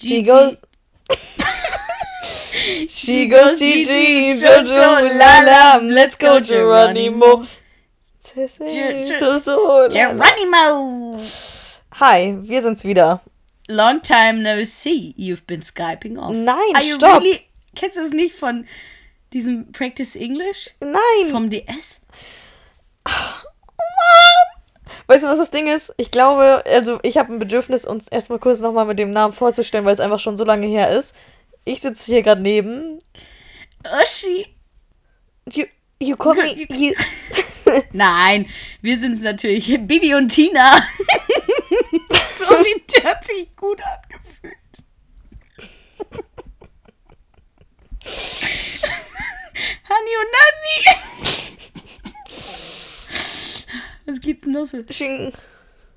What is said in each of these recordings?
She goes. She goes Gigi, Jojo, Lala, let's go Geronimo. So, so, Geronimo! Hi, wir sind's wieder. Long time no see. You've been Skyping off. Nein, Are stopp. really? Kennst du das nicht von diesem Practice English? Nein. Vom DS? Weißt du, was das Ding ist? Ich glaube, also ich habe ein Bedürfnis, uns erstmal kurz nochmal mit dem Namen vorzustellen, weil es einfach schon so lange her ist. Ich sitze hier gerade neben. Uschi. You, you call me. You, Nein, wir sind's natürlich. Bibi und Tina. so, die, hat sich gut angefühlt. Hani und Nani. Was gibt's denn? Xing,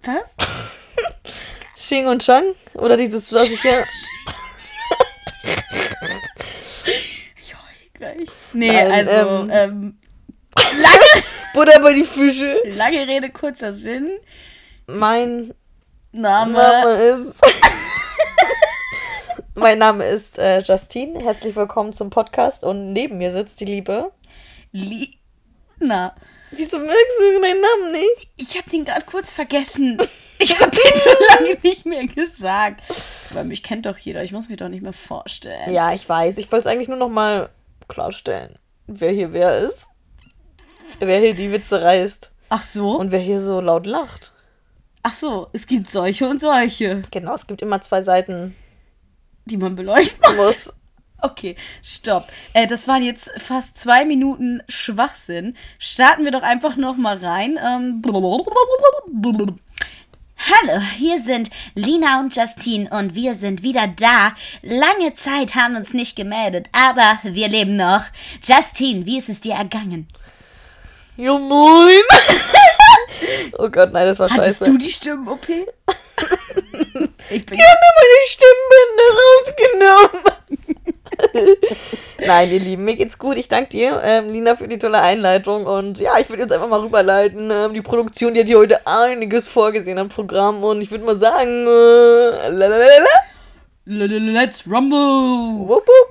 Was? Xing und Shang? Oder dieses, was ich hier. Ich heul gleich. Nee, Nein, also, ähm, ähm, lange, Butter bei die Fische. lange Rede, kurzer Sinn. Mein Name. Name ist. mein Name ist äh, Justine. Herzlich willkommen zum Podcast und neben mir sitzt die Liebe. Lina. Wieso merkst du meinen Namen nicht? Ich habe den gerade kurz vergessen. Ich habe den so lange nicht mehr gesagt. Aber mich kennt doch jeder. Ich muss mich doch nicht mehr vorstellen. Ja, ich weiß. Ich wollte es eigentlich nur noch mal klarstellen, wer hier wer ist. Wer hier die Witze reißt. Ach so? Und wer hier so laut lacht. Ach so, es gibt solche und solche, Genau, es gibt immer zwei Seiten. die man beleuchten muss. Okay, stopp. Äh, das waren jetzt fast zwei Minuten Schwachsinn. Starten wir doch einfach noch mal rein. Ähm, Hallo, hier sind Lina und Justine und wir sind wieder da. Lange Zeit haben wir uns nicht gemeldet, aber wir leben noch. Justine, wie ist es dir ergangen? Jo, moin. oh Gott, nein, das war hattest scheiße. du die Stimmen-OP? ich bin Die haben mir meine Stimmbänder rausgenommen. Nein, ihr Lieben, mir geht's gut. Ich danke dir, ähm, Lina, für die tolle Einleitung. Und ja, ich würde jetzt einfach mal rüberleiten. Ähm, die Produktion, die hat hier heute einiges vorgesehen am Programm. Und ich würde mal sagen, äh, lalalala. Let's rumble! Wupp, wupp.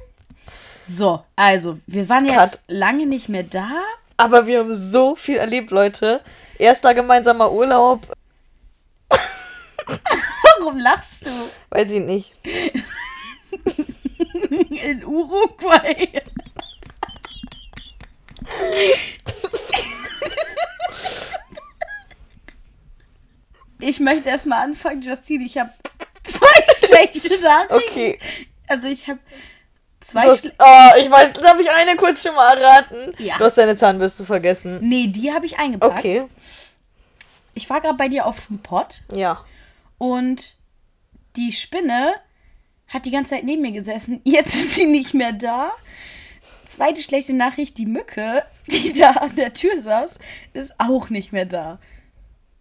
So, also, wir waren jetzt Cut. lange nicht mehr da. Aber wir haben so viel erlebt, Leute. Erster gemeinsamer Urlaub, Warum lachst du? weiß ich nicht. In Uruguay. Ich möchte erstmal anfangen, Justine. Ich habe zwei schlechte Nachrichten. Okay. Also ich habe zwei hast, schle oh, ich weiß, darf ich eine kurz schon mal erraten? Ja. Du hast deine Zahnbürste vergessen. Nee, die habe ich eingepackt. Okay. Ich war gerade bei dir auf dem Pott Ja. und die Spinne hat die ganze Zeit neben mir gesessen. Jetzt ist sie nicht mehr da. Zweite schlechte Nachricht, die Mücke, die da an der Tür saß, ist auch nicht mehr da.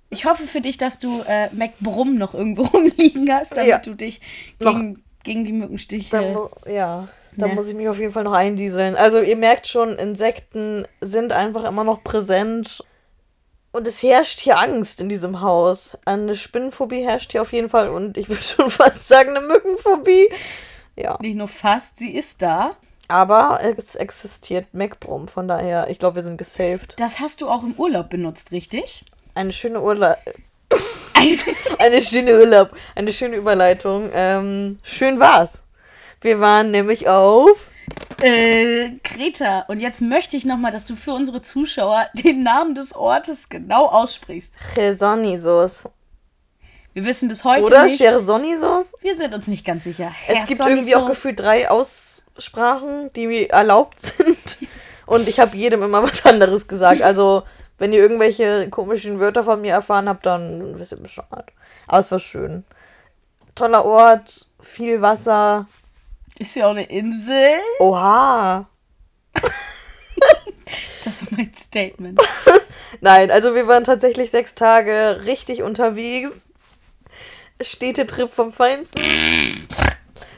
Ich hoffe für dich, dass du äh, MacBrumm noch irgendwo rumliegen hast, damit Ja. du dich Noch. gegen, gegen die Mückenstiche... Da, mu- ja, da Ne. muss ich mich auf jeden Fall noch eindieseln. Also ihr merkt schon, Insekten sind einfach immer noch präsent. Und es herrscht hier Angst in diesem Haus. Eine Spinnenphobie herrscht hier auf jeden Fall. Und ich würde schon fast sagen, eine Mückenphobie. Ja. Nicht nur fast, sie ist da. Aber es existiert MacBrum. Von daher, ich glaube, wir sind gesaved. Das hast du auch im Urlaub benutzt, richtig? Eine schöne Urlaub. Eine schöne Urlaub. Eine schöne Überleitung. Ähm, schön war's. Wir waren nämlich auf. Äh, Kreta. Und jetzt möchte ich nochmal, dass du für unsere Zuschauer den Namen des Ortes genau aussprichst. Chersonisos. Wir wissen bis heute Oder nicht. Chersonisos? Wir sind uns nicht ganz sicher. Es gibt irgendwie auch gefühlt drei Aussprachen, die erlaubt sind. Und ich habe jedem immer was anderes gesagt. Also, wenn ihr irgendwelche komischen Wörter von mir erfahren habt, dann wisst ihr Bescheid. Aber es war schön. Toller Ort, viel Wasser. Ist ja auch eine Insel. Oha. Das war mein Statement. Nein, also wir waren tatsächlich sechs Tage richtig unterwegs. Städtetrip vom Feinsten.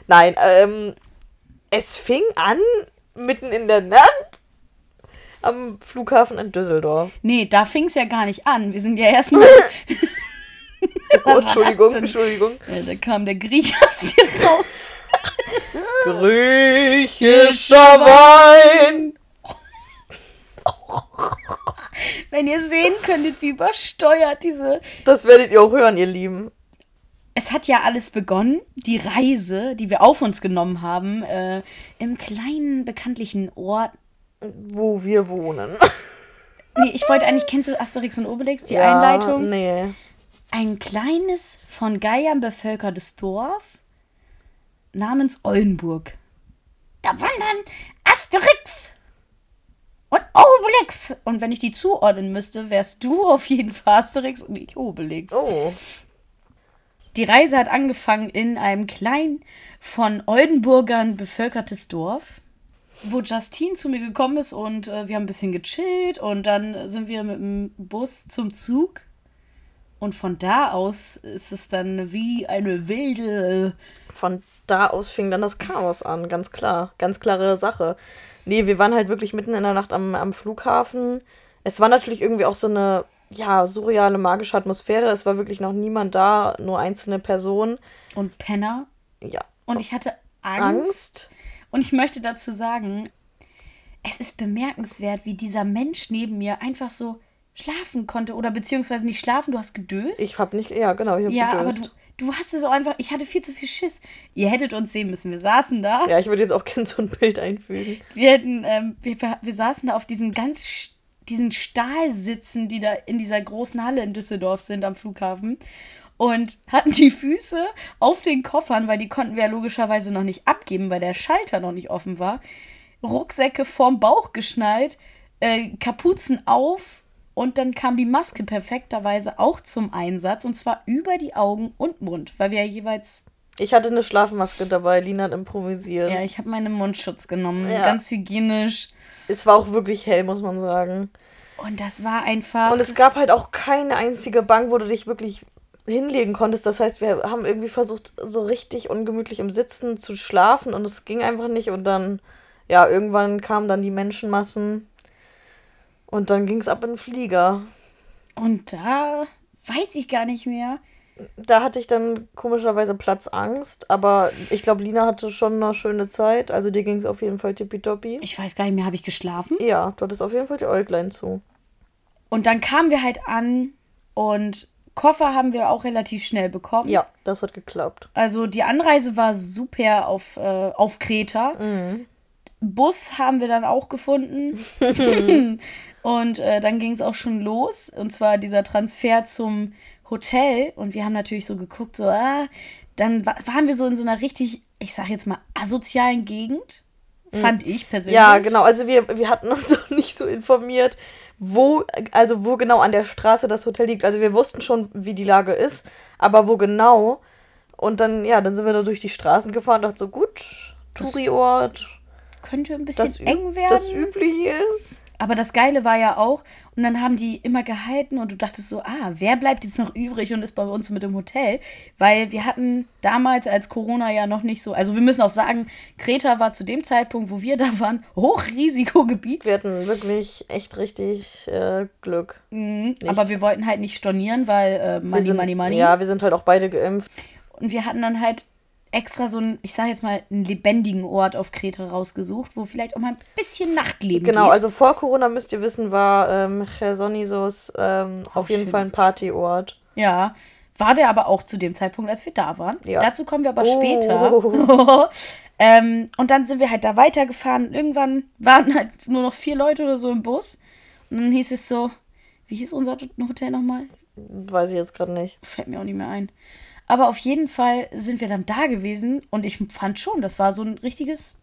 Nein, ähm, es fing an mitten in der Nacht am Flughafen in Düsseldorf. Nee, da fing es ja gar nicht an. Wir sind ja erstmal. Das Entschuldigung? Entschuldigung. Ja, da kam der Griech aus dir raus. Griechischer Wein. Wenn ihr sehen könntet, wie übersteuert diese. Das werdet ihr auch hören, ihr Lieben. Es hat ja alles begonnen, die Reise, die wir auf uns genommen haben, äh, im kleinen bekanntlichen Ort. Wo wir wohnen. Nee, ich wollte eigentlich, kennst du Asterix und Obelix, die Ja, Einleitung? Nee. Ein kleines, von Geiern bevölkertes Dorf namens Oldenburg. Da wandern Asterix und Obelix. Und wenn ich die zuordnen müsste, wärst du auf jeden Fall Asterix und ich Obelix. Oh. Die Reise hat angefangen in einem kleinen, von Oldenburgern bevölkertes Dorf, wo Justine zu mir gekommen ist und äh, wir haben ein bisschen gechillt und dann sind wir mit dem Bus zum Zug. Und von da aus ist es dann wie eine wilde. Von da aus fing dann das Chaos an, ganz klar. Ganz klare Sache. Nee, wir waren halt wirklich mitten in der Nacht am, am Flughafen. Es war natürlich irgendwie auch so eine, ja, surreale, magische Atmosphäre. Es war wirklich noch niemand da, nur einzelne Personen. Und Penner. Ja. Und ich hatte Angst. Angst. Und ich möchte dazu sagen, es ist bemerkenswert, wie dieser Mensch neben mir einfach so schlafen konnte. Oder beziehungsweise nicht schlafen, du hast gedöst. Ich hab nicht, ja, genau, ich hab ja, aber gedöst. du, du hast es auch einfach, ich hatte viel zu viel Schiss. Ihr hättet uns sehen müssen, wir saßen da. Ja, ich würde jetzt auch gerne so ein Bild einfügen. Wir hätten, ähm, wir, wir saßen da auf diesen ganz, diesen Stahlsitzen, die da in dieser großen Halle in Düsseldorf sind am Flughafen. Und hatten die Füße auf den Koffern, weil die konnten wir ja logischerweise noch nicht abgeben, weil der Schalter noch nicht offen war. Rucksäcke vorm Bauch geschnallt, äh, Kapuzen auf und dann kam die Maske perfekterweise auch zum Einsatz und zwar über die Augen und Mund, weil wir ja jeweils Ich hatte eine Schlafmaske dabei, Lina hat improvisiert. ja, ich habe meinen Mundschutz genommen, Ja. ganz hygienisch. Es war auch wirklich hell, muss man sagen. Und das war einfach. Und es gab halt auch keine einzige Bank, wo du dich wirklich hinlegen konntest. Das heißt, wir haben irgendwie versucht, so richtig ungemütlich im Sitzen zu schlafen und es ging einfach nicht. Und dann, ja, irgendwann kamen dann die Menschenmassen und dann ging es ab in den Flieger. und da weiß ich gar nicht mehr. Da hatte ich dann komischerweise Platzangst, aber ich glaube, Lina hatte schon eine schöne Zeit. Also dir ging es auf jeden Fall tippitoppi. Ich weiß gar nicht mehr, habe ich geschlafen? Ja, du hattest auf jeden Fall die Äuglein zu. Und dann kamen wir halt an und Koffer haben wir auch relativ schnell bekommen. Ja, das hat geklappt. Also die Anreise war super auf, äh, auf Kreta. Bus haben wir dann auch gefunden. und äh, dann ging es auch schon los. Und zwar dieser Transfer zum Hotel. Und wir haben natürlich so geguckt, so, ah, dann wa waren wir so in so einer richtig, ich sag jetzt mal, asozialen Gegend. Fand ich persönlich. Ja, genau. Also wir, wir hatten uns auch nicht so informiert, wo, also wo genau an der Straße das Hotel liegt. Also wir wussten schon, wie die Lage ist, aber wo genau. Und dann, ja, dann sind wir da durch die Straßen gefahren und dachten so, gut, Touri-Ort, Könnte ein bisschen das, eng werden. das Übliche. Aber das Geile war ja auch, und dann haben die immer gehalten und du dachtest so, ah, wer bleibt jetzt noch übrig und ist bei uns mit dem Hotel? Weil wir hatten damals, als Corona ja noch nicht so, also wir müssen auch sagen, Kreta war zu dem Zeitpunkt, wo wir da waren, Hochrisikogebiet. Wir hatten wirklich echt richtig äh, Glück. Mhm, aber wir wollten halt nicht stornieren, weil äh, Money, sind, Money, Money. Ja, wir sind halt auch beide geimpft. Und wir hatten dann halt extra so einen, ich sage jetzt mal, einen lebendigen Ort auf Kreta rausgesucht, wo vielleicht auch mal ein bisschen Nachtleben Genau, geht. also vor Corona müsst ihr wissen, war ähm, Chersonisos ähm, auf jeden Fall ein. Partyort. Ja, war der aber auch zu dem Zeitpunkt, als wir da waren. Ja. Dazu kommen wir aber Oh. später. ähm, und dann sind wir halt da weitergefahren. Irgendwann waren halt nur noch vier Leute oder so im Bus. Und dann hieß es so, wie hieß unser Hotel nochmal? Weiß ich jetzt gerade nicht. Fällt mir auch nicht mehr ein. Aber auf jeden Fall sind wir dann da gewesen und ich fand schon, das war so ein richtiges.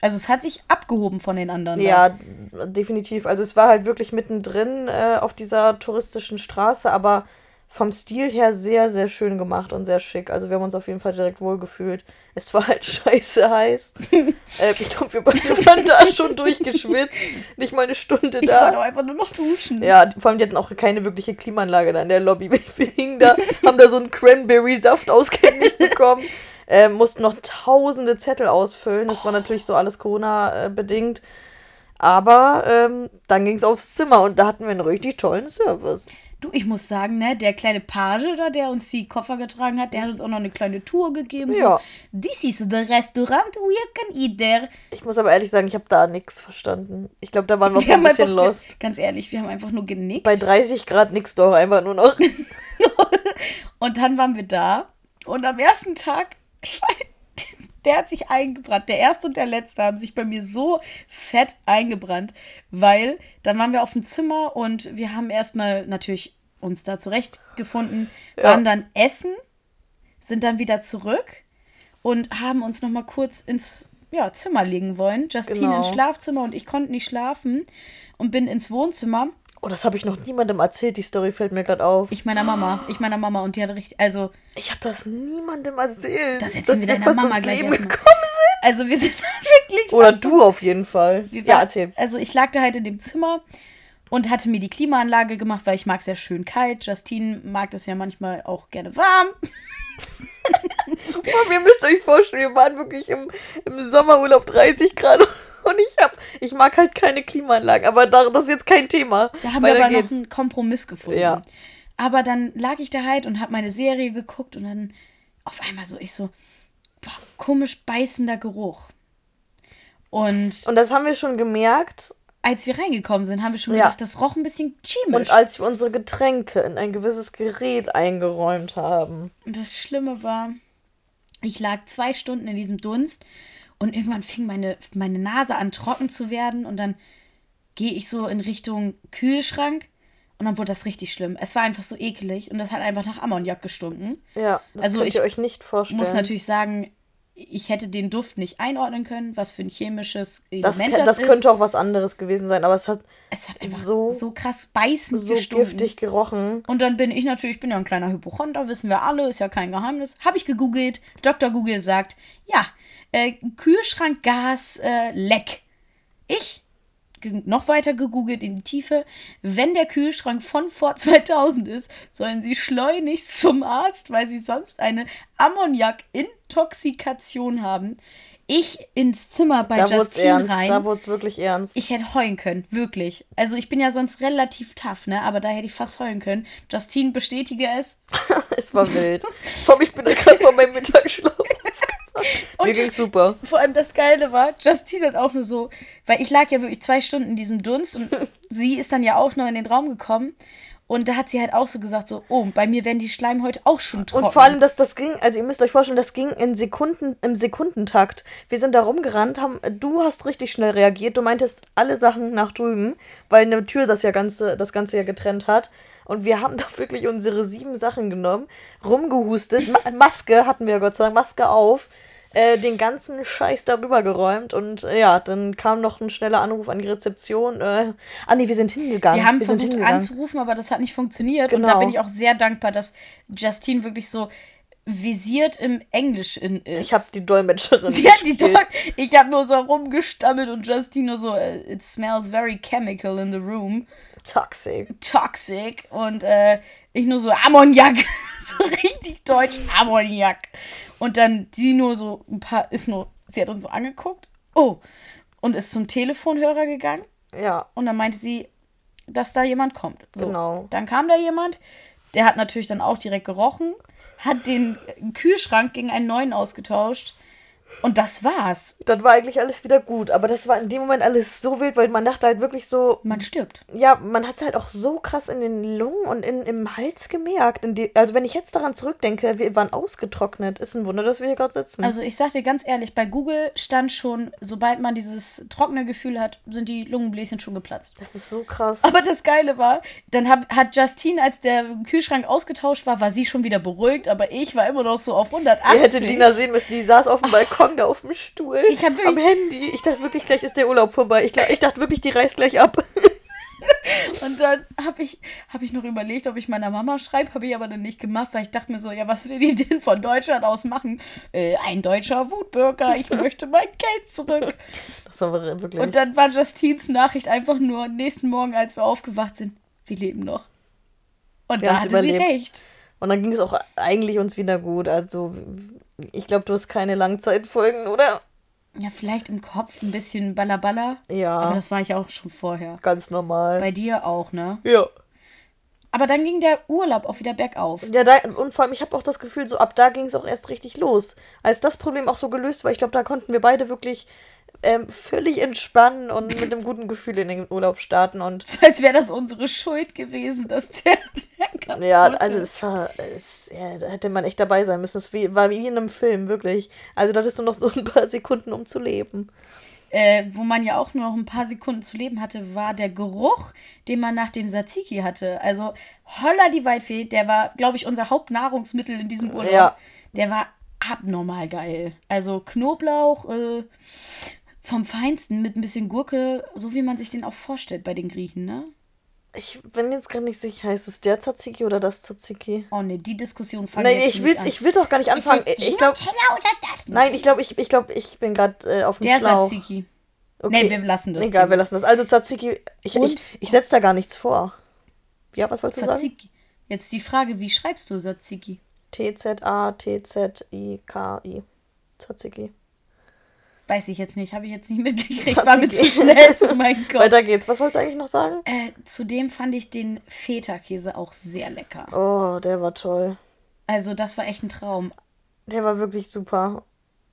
Also es hat sich abgehoben von den anderen. da. Ja, definitiv. Also es war halt wirklich mittendrin äh, auf dieser touristischen Straße, aber vom Stil her sehr, sehr schön gemacht und sehr schick. Also wir haben uns auf jeden Fall direkt wohlgefühlt. Es war halt scheiße heiß. äh, ich glaube, wir beide waren da schon durchgeschwitzt. Nicht mal eine Stunde Ich wollte auch da. einfach nur noch duschen. Ja, vor allem die hatten auch keine wirkliche Klimaanlage da in der Lobby. Wir hingen da, haben da so einen Cranberry-Saft ausgehändigt bekommen. Äh, mussten noch tausende Zettel ausfüllen. Das war natürlich so alles Corona-bedingt. Aber ähm, dann ging es aufs Zimmer und da hatten wir einen richtig tollen Service. Du, ich muss sagen, ne, der kleine Page da, der uns die Koffer getragen hat, der hat uns auch noch eine kleine Tour gegeben. Ja. So, This is the restaurant we can eat there. Ich muss aber ehrlich sagen, ich habe da nichts verstanden. Ich glaube, da waren wir Wir ein bisschen einfach, lost. Ganz ehrlich, wir haben einfach nur genickt. Bei 30 Grad nix doch, einfach nur noch. Und dann waren wir da. Und am ersten Tag, ich weiß, der hat sich eingebrannt. Der erste und der letzte haben sich bei mir so fett eingebrannt, weil dann waren wir auf dem Zimmer und wir haben erstmal natürlich uns da zurechtgefunden, Ja. waren dann essen, sind dann wieder zurück und haben uns noch mal kurz ins ja, Zimmer legen wollen. Justine Genau. ins Schlafzimmer und ich konnte nicht schlafen und bin ins Wohnzimmer. Oh, das habe ich noch niemandem erzählt. Die Story fällt mir gerade auf. Ich meiner Mama, ich meiner Mama und die hat richtig, also Ich habe das niemandem erzählt. Das erzählen wir deiner fast Mama gleich Leben gekommen sind. Also wir sind wirklich. Oder du auf jeden Fall. Ja, erzähl. Also ich lag da halt in dem Zimmer und hatte mir die Klimaanlage gemacht, weil ich mag es ja schön kalt. Justine mag das ja manchmal auch gerne warm. Boah, ihr müsst euch vorstellen, wir waren wirklich im, im Sommerurlaub 30 Grad und ich hab, ich mag halt keine Klimaanlagen, aber da, das ist jetzt kein Thema. Da haben wir aber geht's. noch einen Kompromiss gefunden. Ja. Aber dann lag ich da halt und habe meine Serie geguckt und dann auf einmal so, ich so, boah, komisch beißender Geruch. Und Und das haben wir schon gemerkt. Als wir reingekommen sind, haben wir schon Ja. gedacht, das roch ein bisschen chemisch. Und als wir unsere Getränke in ein gewisses Gerät eingeräumt haben. Das Schlimme war, ich lag zwei Stunden in diesem Dunst und irgendwann fing meine, meine Nase an trocken zu werden und dann gehe ich so in Richtung Kühlschrank und dann wurde das richtig schlimm. Es war einfach so ekelig und das hat einfach nach Ammoniak gestunken. Ja, das Also könnt ich ihr euch nicht vorstellen. Muss natürlich sagen, ich hätte den Duft nicht einordnen können, was für ein chemisches das, Element das, das ist. könnte auch was anderes gewesen sein, aber es hat es hat einfach so- so, krass beißend so gestunken. giftig gerochen. Und dann bin ich natürlich, ich bin ja ein kleiner Hypochonder, wissen wir alle, ist ja kein Geheimnis. Habe ich gegoogelt. Dr. Google sagt, ja, äh, Kühlschrankgas äh, leck. Ich noch weiter gegoogelt in die Tiefe. Wenn der Kühlschrank von vor 2000 ist, sollen Sie schleunigst zum Arzt, weil Sie sonst eine Ammoniak-Intoxikation haben. Ich ins Zimmer bei Da Justine ernst. rein. Da wurde es wirklich ernst. Ich hätte heulen können, wirklich. Also ich bin ja sonst relativ tough, ne? Aber da hätte ich fast heulen können. Justine bestätige es. es war wild. Vor allem, ich bin gerade von meinem Mittagsschlaf. Und Mir ging's super. vor allem das Geile war, Justine hat auch nur so, weil ich lag ja wirklich zwei Stunden in diesem Dunst und sie ist dann ja auch noch in den Raum gekommen. Und da hat sie halt auch so gesagt, so, oh, bei mir werden die Schleimhäute auch schon trocken. Und vor allem, dass das ging, also ihr müsst euch vorstellen, das ging in Sekunden, im Sekundentakt. Wir sind da rumgerannt, haben, du hast richtig schnell reagiert. Du meintest alle Sachen nach drüben, weil eine Tür das ja ganze, das Ganze ja getrennt hat. Und wir haben da wirklich unsere sieben Sachen genommen, rumgehustet. Ma Maske hatten wir Gott sei Dank, Maske auf. Äh, den ganzen Scheiß darüber geräumt und äh, ja, dann kam noch ein schneller Anruf an die Rezeption. Äh, ah nee, wir sind hingegangen. wir haben sind versucht anzurufen, aber das hat nicht funktioniert. Und da Genau. bin ich auch sehr dankbar, dass Justine wirklich so visiert im Englischen ist. Ich habe die Dolmetscherin. Sie hat die. Dog ich habe nur so rumgestammelt und Justine nur so, äh, it smells very chemical in the room. Toxic. Toxic. Und äh, ich nur so, Ammoniak. so richtig deutsch, Ammoniak. Und dann die nur so ein paar, ist nur, sie hat uns so angeguckt. Oh. Und ist zum Telefonhörer gegangen. Ja. Und dann meinte sie, dass da jemand kommt. So. Genau. Dann kam da jemand, der hat natürlich dann auch direkt gerochen, hat den Kühlschrank gegen einen neuen ausgetauscht. Und das war's. Dann war eigentlich alles wieder gut. Aber das war in dem Moment alles so wild, weil man dachte halt wirklich so, Man stirbt. ja, man hat es halt auch so krass in den Lungen und in, im Hals gemerkt. Die, also wenn ich jetzt daran zurückdenke, wir waren ausgetrocknet. Ist ein Wunder, dass wir hier gerade sitzen. Also ich sag dir ganz ehrlich, bei Google stand schon, sobald man dieses trockene Gefühl hat, sind die Lungenbläschen schon geplatzt. das ist so krass. Aber das Geile war, dann hab, hat Justine, als der Kühlschrank ausgetauscht war, war sie schon wieder beruhigt, aber ich war immer noch so auf 180. Ihr hättet Lina sehen müssen, die saß auf dem Balkon da auf dem Stuhl. Ich hab wirklich- am Handy. Ich dachte wirklich, gleich ist der Urlaub vorbei. Ich, ich dachte wirklich, die reißt gleich ab. Und dann habe ich, hab ich noch überlegt, ob ich meiner Mama schreibe, habe ich aber dann nicht gemacht, weil ich dachte mir so, ja, was will die denn von Deutschland aus machen? Äh, ein deutscher Wutbürger, ich möchte mein Geld zurück. Das war wirklich. Und dann war Justines Nachricht einfach nur nächsten Morgen, als wir aufgewacht sind, wir leben noch. Und Wir da hatte sie überlebt. recht. Und dann ging es auch eigentlich uns wieder gut. Also, ich glaube, du hast keine Langzeitfolgen, oder? Ja, vielleicht im Kopf ein bisschen Ballaballa. Ja. Aber das war ich auch schon vorher. Ganz normal. Bei dir auch, ne? ja. Aber dann ging der Urlaub auch wieder bergauf. Ja, da, und vor allem, ich habe auch das Gefühl, so ab da ging es auch erst richtig los. Als das Problem auch so gelöst war, ich glaube, da konnten wir beide wirklich ähm, völlig entspannen und mit einem guten Gefühl in den Urlaub starten. Und Als wäre das unsere Schuld gewesen, dass der ja, also es war, es, ja, da hätte man echt dabei sein müssen. Es war wie in einem Film, wirklich. Also da hattest du noch so ein paar Sekunden, um zu leben. Äh, wo man ja auch nur noch ein paar Sekunden zu leben hatte, war der Geruch, den man nach dem Tzatziki hatte. Also Holla die Waldfee, der war, glaube ich, unser Hauptnahrungsmittel in diesem Urlaub. Ja. Der war abnormal geil. Also Knoblauch äh, vom Feinsten mit ein bisschen Gurke, so wie man sich den auch vorstellt bei den Griechen, ne? Ich bin jetzt gar nicht sicher, heißt es der Tzatziki oder das Tzatziki? Oh ne, die Diskussion fangen Nein, ich nicht will's, an. ich will doch gar nicht anfangen. Ist die Ich glaube, das? nein, ich glaube, ich, ich glaube, ich bin gerade äh, auf dem Der Schlauch. Tzatziki. Okay. Nee, wir lassen das Egal, Thema. wir lassen das. Also Tzatziki, ich, Und? ich, ich setze da gar nichts vor. Ja, was wolltest du sagen? Tzatziki. Jetzt die Frage, wie schreibst du Tzatziki? T-Z-A-T-Z-I-K-I. Tzatziki. Weiß ich jetzt nicht, habe ich jetzt nicht mitgekriegt. War mir zu schnell für meinen Kopf. Weiter geht's. Was wolltest du eigentlich noch sagen? Äh, zudem fand ich den Feta-Käse auch sehr lecker. Oh, der war toll. Also, das war echt ein Traum. Der war wirklich super.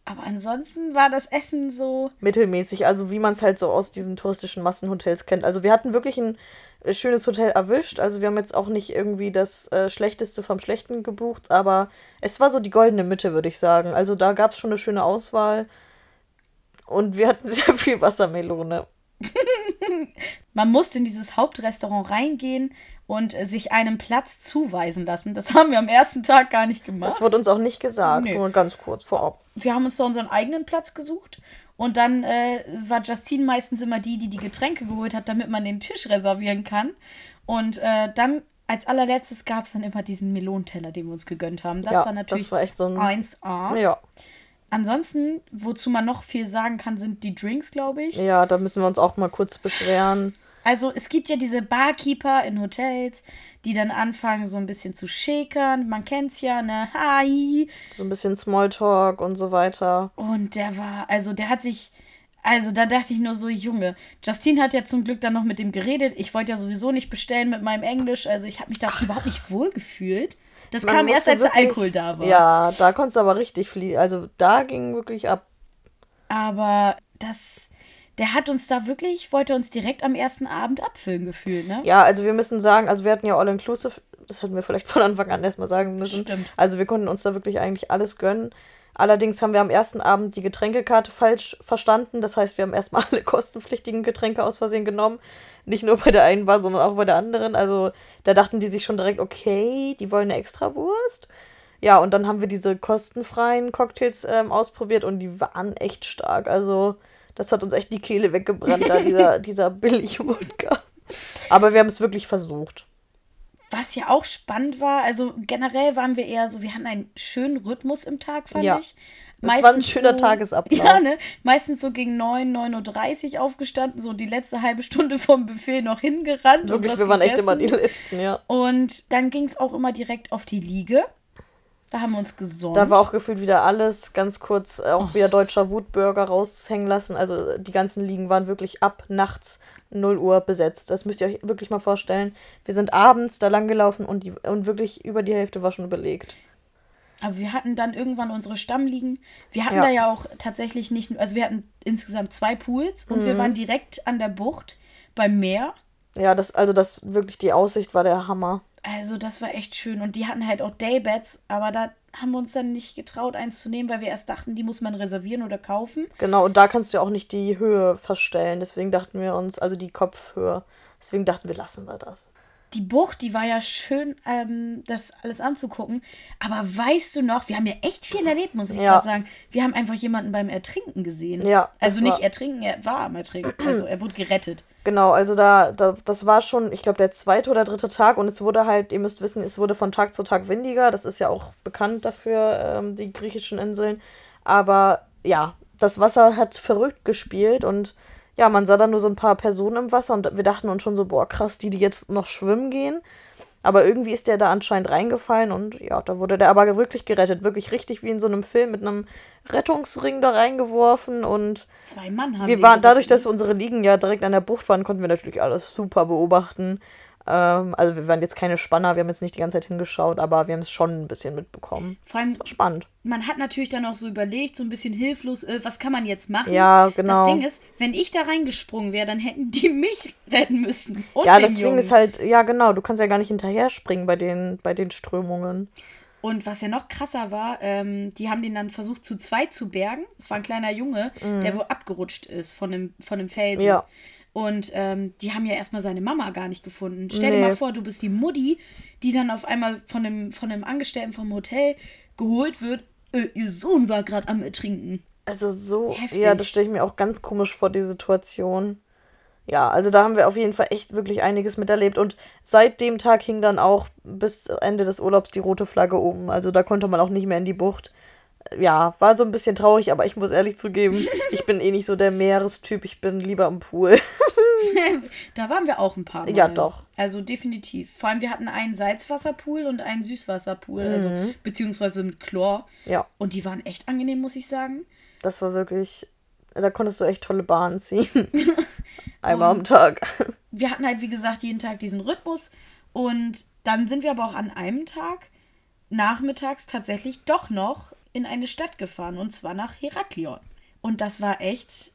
Aber ansonsten war das Essen so. Mittelmäßig, also wie man es halt so aus diesen touristischen Massenhotels kennt. Also wir hatten wirklich ein äh, schönes Hotel erwischt. Also wir haben jetzt auch nicht irgendwie das äh, Schlechteste vom Schlechten gebucht, aber es war so die goldene Mitte, würde ich sagen. Also da gab es schon eine schöne Auswahl. Und wir hatten sehr viel Wassermelone. Man musste in dieses Hauptrestaurant reingehen und äh, sich einen Platz zuweisen lassen. Das haben wir am ersten Tag gar nicht gemacht. Das wurde uns auch nicht gesagt, Nee. nur ganz kurz vorab. wir haben uns da unseren eigenen Platz gesucht. Und dann äh, war Justine meistens immer die, die die Getränke geholt hat, damit man den Tisch reservieren kann. Und äh, dann als allerletztes gab es dann immer diesen Melonenteller, den wir uns gegönnt haben. Das Ja, war natürlich das war echt so ein- 1A. Ja. Ansonsten, wozu man noch viel sagen kann, sind die Drinks, glaube ich. ja, da müssen wir uns auch mal kurz beschweren. Also es gibt ja diese Barkeeper in Hotels, die dann anfangen so ein bisschen zu schäkern. Man kennt's ja, ne? Hi. So ein bisschen Smalltalk und so weiter. Und der war, also der hat sich, also da dachte ich nur so, Junge. Justine hat ja zum Glück dann noch mit dem geredet. Ich wollte ja sowieso nicht bestellen mit meinem Englisch. Also ich habe mich da überhaupt nicht wohl gefühlt. Das Man kam erst, als der wirklich- Alkohol da war. Ja, da konntest du aber richtig fliehen. Also da ging wirklich ab. Aber das, der hat uns da wirklich, wollte uns direkt am ersten Abend abfüllen gefühlt, ne? Ja, also wir müssen sagen, also wir hatten ja All-Inclusive, das hätten wir vielleicht von Anfang an erstmal sagen müssen. Stimmt. Also wir konnten uns da wirklich eigentlich alles gönnen. Allerdings haben wir am ersten Abend die Getränkekarte falsch verstanden. Das heißt, wir haben erstmal alle kostenpflichtigen Getränke aus Versehen genommen. Nicht nur bei der einen Bar, sondern auch bei der anderen. Also da dachten die sich schon direkt, okay, die wollen eine Extrawurst. Ja, und dann haben wir diese kostenfreien Cocktails ähm, ausprobiert und die waren echt stark. Also das hat uns echt die Kehle weggebrannt, da dieser, dieser Billig-Wodka. Aber wir haben es wirklich versucht. Was ja auch spannend war, also generell waren wir eher so, wir hatten einen schönen Rhythmus im Tag, fand Ja. ich. Das war ein schöner Tagesablauf. Ja, ne? Meistens so gegen 9, 9.30 Uhr aufgestanden, so die letzte halbe Stunde vom Buffet noch hingerannt. und Wirklich, wir waren echt gegessen. immer die Letzten, ja. Und dann ging es auch immer direkt auf die Liege. Da haben wir uns gesonnt. Da war auch gefühlt wieder alles ganz kurz, äh, auch wieder deutscher Wutburger raushängen lassen. Also die ganzen Liegen waren wirklich ab nachts 0 Uhr besetzt. Das müsst ihr euch wirklich mal vorstellen. Wir sind abends da lang gelaufen und, die, und wirklich über die Hälfte war schon belegt. Aber wir hatten dann irgendwann unsere Stammliegen. Wir hatten Ja. da ja auch tatsächlich nicht, also wir hatten insgesamt zwei Pools und Mhm. wir waren direkt an der Bucht beim Meer. Ja, das, also das wirklich die Aussicht war der Hammer. Also das war echt schön. Und die hatten halt auch Daybeds, aber da haben wir uns dann nicht getraut, eins zu nehmen, weil wir erst dachten, die muss man reservieren oder kaufen. Genau, und da kannst du ja auch nicht die Höhe verstellen. Deswegen dachten wir uns, also die Kopfhöhe. Deswegen dachten wir, lassen wir das. Die Bucht, die war ja schön, ähm, das alles anzugucken. Aber weißt du noch, wir haben ja echt viel erlebt, muss ich Ja. gerade sagen. Wir haben einfach jemanden beim Ertrinken gesehen. Ja, Also nicht war- ertrinken, er war am Ertrinken. Also er wurde gerettet. Genau, also da, da das war schon, ich glaube, der zweite oder dritte Tag und es wurde halt, ihr müsst wissen, es wurde von Tag zu Tag windiger. Das ist ja auch bekannt dafür, ähm, die griechischen Inseln. Aber ja, das Wasser hat verrückt gespielt und ja, man sah dann nur so ein paar Personen im Wasser und wir dachten uns schon so, boah, krass, die, die jetzt noch schwimmen gehen. Aber irgendwie ist der da anscheinend reingefallen und ja, da wurde der aber wirklich gerettet. Wirklich richtig wie in so einem Film mit einem Rettungsring da reingeworfen und Zwei Mann haben wir waren dadurch, dass unsere Liegen ja direkt an der Bucht waren, konnten wir natürlich alles super beobachten. Ähm, also wir waren jetzt keine Spanner, wir haben jetzt nicht die ganze Zeit hingeschaut, aber wir haben es schon ein bisschen mitbekommen. Vor allem, Das war spannend. man hat natürlich dann auch so überlegt, so ein bisschen hilflos, äh, was kann man jetzt machen? Ja, genau. Das Ding ist, wenn ich da reingesprungen wäre, dann hätten die mich retten müssen. Und ja, das Jungen. Ding ist halt, ja genau, du kannst ja gar nicht hinterher springen bei den, bei den Strömungen. Und was ja noch krasser war, ähm, die haben den dann versucht zu zweit zu bergen. Es war ein kleiner Junge, der wohl abgerutscht ist von einem, von einem Felsen. Ja. Und ähm, die haben ja erstmal seine Mama gar nicht gefunden. Stell dir Nee. mal vor, du bist die Mutti, die dann auf einmal von einem, von einem Angestellten vom Hotel geholt wird. Äh, ihr Sohn war gerade am Ertrinken. Also so, Heftig. ja, das stelle ich mir auch ganz komisch vor, die Situation. Ja, also da haben wir auf jeden Fall echt wirklich einiges miterlebt. Und seit dem Tag hing dann auch bis Ende des Urlaubs die rote Flagge oben. Also da konnte man auch nicht mehr in die Bucht. Ja, war so ein bisschen traurig, aber ich muss ehrlich zugeben, ich bin eh nicht so der Meerestyp. Ich bin lieber im Pool. Da waren wir auch ein paar Mal. Ja, doch. Also definitiv. Vor allem, wir hatten einen Salzwasserpool und einen Süßwasserpool, also Mhm. beziehungsweise mit Chlor. Ja, Und die waren echt angenehm, muss ich sagen. das war wirklich. Da konntest du echt tolle Bahnen ziehen. Einmal am Tag. Wir hatten halt, wie gesagt, jeden Tag diesen Rhythmus. Und dann sind wir aber auch an einem Tag nachmittags tatsächlich doch noch in eine Stadt gefahren. Und zwar nach Heraklion. Und das war echt.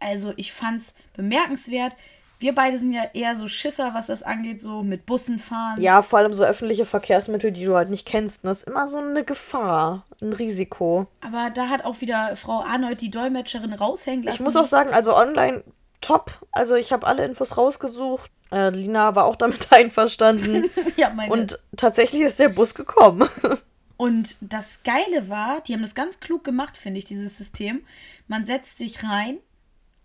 Also, ich fand's bemerkenswert. Wir beide sind ja eher so Schisser, was das angeht, so mit Bussen fahren. Ja, vor allem so öffentliche Verkehrsmittel, die du halt nicht kennst. Und das ist immer so eine Gefahr, ein Risiko. Aber da hat auch wieder Frau Arnold, die Dolmetscherin, raushängen lassen. Ich muss auch sagen, also online top. Also ich habe alle Infos rausgesucht. Äh, Lina war auch damit einverstanden. ja, meine Und tatsächlich ist der Bus gekommen. Und das Geile war, die haben das ganz klug gemacht, finde ich, dieses System. Man setzt sich rein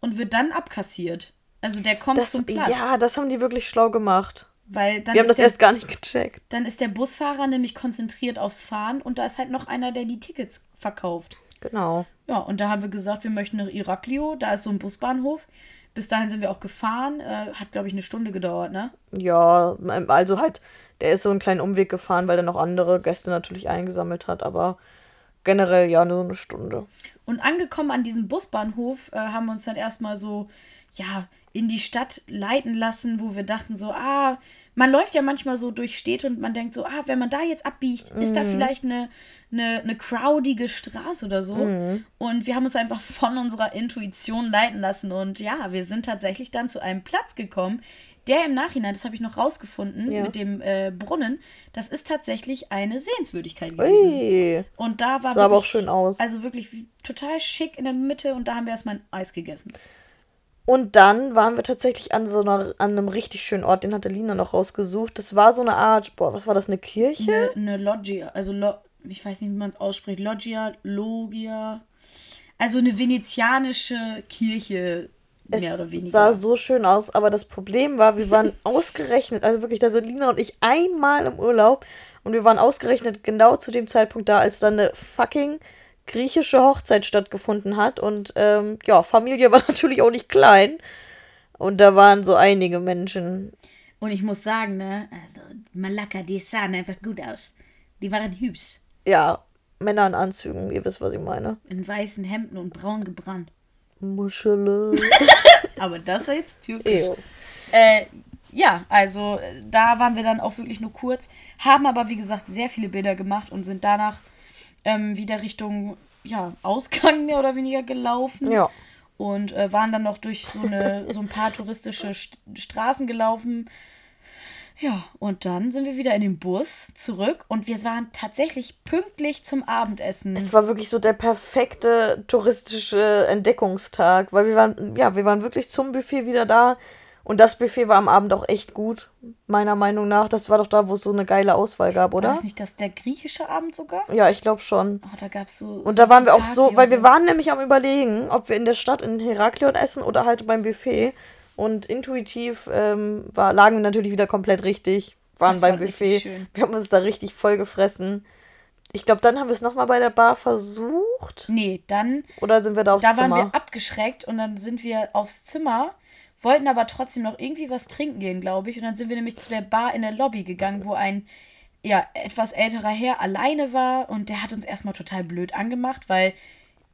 und wird dann abkassiert. Also der kommt Das, zum Platz. ja, das haben die wirklich schlau gemacht. weil dann Wir haben das der, erst gar nicht gecheckt. dann ist der Busfahrer nämlich konzentriert aufs Fahren und da ist halt noch einer, der die Tickets verkauft. Genau. Ja, und da haben wir gesagt, wir möchten nach Iraklio, da ist so ein Busbahnhof. Bis dahin sind wir auch gefahren. Äh, hat, glaube ich, eine Stunde gedauert, ne? Ja, also halt, der ist so einen kleinen Umweg gefahren, weil er noch andere Gäste natürlich eingesammelt hat, aber generell ja nur eine Stunde. Und angekommen an diesem Busbahnhof äh, haben wir uns dann erstmal so, ja, in die Stadt leiten lassen, wo wir dachten so, ah, man läuft ja manchmal so durch Städte und man denkt so, ah, wenn man da jetzt abbiegt, ist da vielleicht eine, eine, eine crowdige Straße oder so. Und wir haben uns einfach von unserer Intuition leiten lassen. Und ja, wir sind tatsächlich dann zu einem Platz gekommen, der im Nachhinein, das habe ich noch rausgefunden, Ja. mit dem äh, Brunnen, das ist tatsächlich eine Sehenswürdigkeit gewesen. Ui. Und da war Sah aber auch schön aus. Also wirklich total schick in der Mitte und da haben wir erstmal ein Eis gegessen. Und dann waren wir tatsächlich an so einer, an einem richtig schönen Ort, den hatte Lina noch rausgesucht. Das war so eine Art, boah, was war das, eine Kirche? Eine, eine Loggia, also Lo, ich weiß nicht, wie man es ausspricht, Loggia, Logia. Also eine venezianische Kirche, mehr oder Es weniger. sah so schön aus, aber das Problem war, wir waren ausgerechnet, also wirklich, da sind Lina und ich einmal im Urlaub und wir waren ausgerechnet genau zu dem Zeitpunkt da, als dann eine fucking griechische Hochzeit stattgefunden hat und ähm, ja, Familie war natürlich auch nicht klein und da waren so einige Menschen. und ich muss sagen, ne, also Malaka, die sahen einfach gut aus. Die waren hübsch. Ja, Männer in Anzügen, ihr wisst, was ich meine. In weißen Hemden und braun gebrannt. Muschele. Aber das war jetzt typisch. Äh, ja, also äh, da waren wir dann auch wirklich nur kurz, haben aber wie gesagt sehr viele Bilder gemacht und sind danach ähm, wieder Richtung ja, Ausgang mehr oder weniger gelaufen. Ja. Und äh, waren dann noch durch so, eine, so ein paar touristische St Straßen gelaufen. Ja, und dann sind wir wieder in den Bus zurück und wir waren tatsächlich pünktlich zum Abendessen. Es war wirklich so der perfekte touristische Entdeckungstag, weil wir waren, ja, wir waren wirklich zum Buffet wieder da. Und das Buffet war am Abend auch echt gut, meiner Meinung nach. Das war doch da, wo es so eine geile Auswahl gab, War oder? das nicht das der griechische Abend sogar? Ja, ich glaube schon. Oh, da gab es so. Und da waren wir auch so, weil und wir waren nämlich am überlegen, ob wir in der Stadt in Heraklion essen oder halt beim Buffet. Und intuitiv ähm, war, lagen wir natürlich wieder komplett richtig, waren Das beim war Buffet. Wir haben uns da richtig voll gefressen. Ich glaube, dann haben wir es nochmal bei der Bar versucht. Nee, dann Oder sind wir da aufs da waren Zimmer? wir abgeschreckt und dann sind wir aufs Zimmer, wollten aber trotzdem noch irgendwie was trinken gehen, glaube ich. Und dann sind wir nämlich zu der Bar in der Lobby gegangen, wo ein ja, etwas älterer Herr alleine war und der hat uns erstmal total blöd angemacht, weil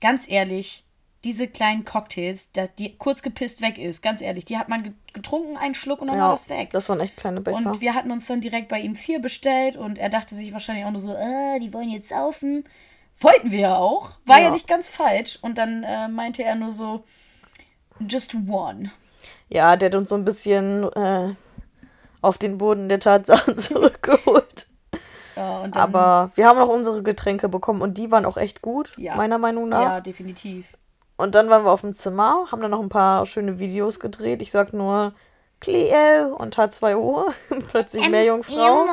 ganz ehrlich, diese kleinen Cocktails, die kurz gepisst weg ist, ganz ehrlich, die hat man ge- getrunken, einen Schluck und dann war Ja, das weg. das waren echt kleine Becher. Und wir hatten uns dann direkt bei ihm vier bestellt und er dachte sich wahrscheinlich auch nur so, äh, die wollen jetzt saufen. Wollten wir ja auch. War ja, Ja. nicht ganz falsch. Und dann äh, meinte er nur so, just one. ja, der hat uns so ein bisschen äh, auf den Boden der Tatsachen zurückgeholt. Ja, und dann, Aber wir haben auch unsere Getränke bekommen und die waren auch echt gut, Ja. meiner Meinung nach. Ja, definitiv. Und dann waren wir auf dem Zimmer, haben dann noch ein paar schöne Videos gedreht. Ich sag nur Cleo und H2O, plötzlich Ähm, Meerjungfrau.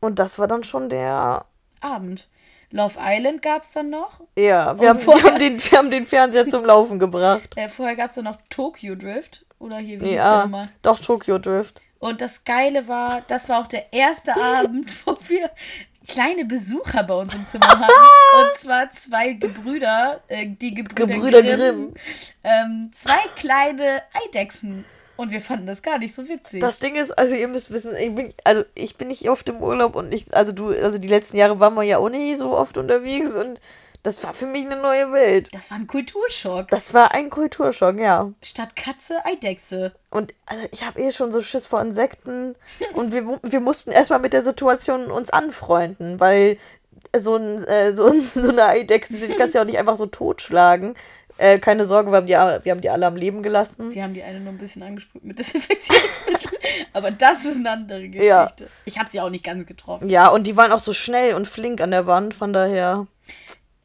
Und das war dann schon der. Abend. Love Island gab es dann noch. Ja, wir, haben, wir, vorher- haben den, wir haben den Fernseher zum Laufen gebracht. Äh, vorher gab es dann noch Tokyo Drift. Oder hier, wie hieß Ja, nochmal? doch, Tokyo Drift. Und das Geile war, das war auch der erste Abend, wo wir kleine Besucher bei uns im Zimmer hatten. Und zwar zwei Gebrüder, äh, die Gebrüder, Gebrüder Grimm. Grimm. Ähm, zwei kleine Eidechsen. Und wir fanden das gar nicht so witzig. Das Ding ist, also ihr müsst wissen, ich bin, also ich bin nicht oft im Urlaub und ich, also du, also die letzten Jahre waren wir ja auch nicht so oft unterwegs und das war für mich eine neue Welt. das war ein Kulturschock. Das war ein Kulturschock, ja. Statt Katze, Eidechse. Und also ich habe eh schon so Schiss vor Insekten und wir, wir mussten erstmal mit der Situation uns anfreunden, weil so, ein, äh, so, ein, so eine Eidechse, die kannst du ja auch nicht einfach so totschlagen. Äh, keine Sorge, wir haben, die, wir haben die alle am Leben gelassen. Wir haben die eine nur ein bisschen angesprüht mit Desinfektionsmittel. Aber das ist eine andere Geschichte. Ja. Ich habe sie auch nicht ganz getroffen. Ja, und die waren auch so schnell und flink an der Wand, von daher.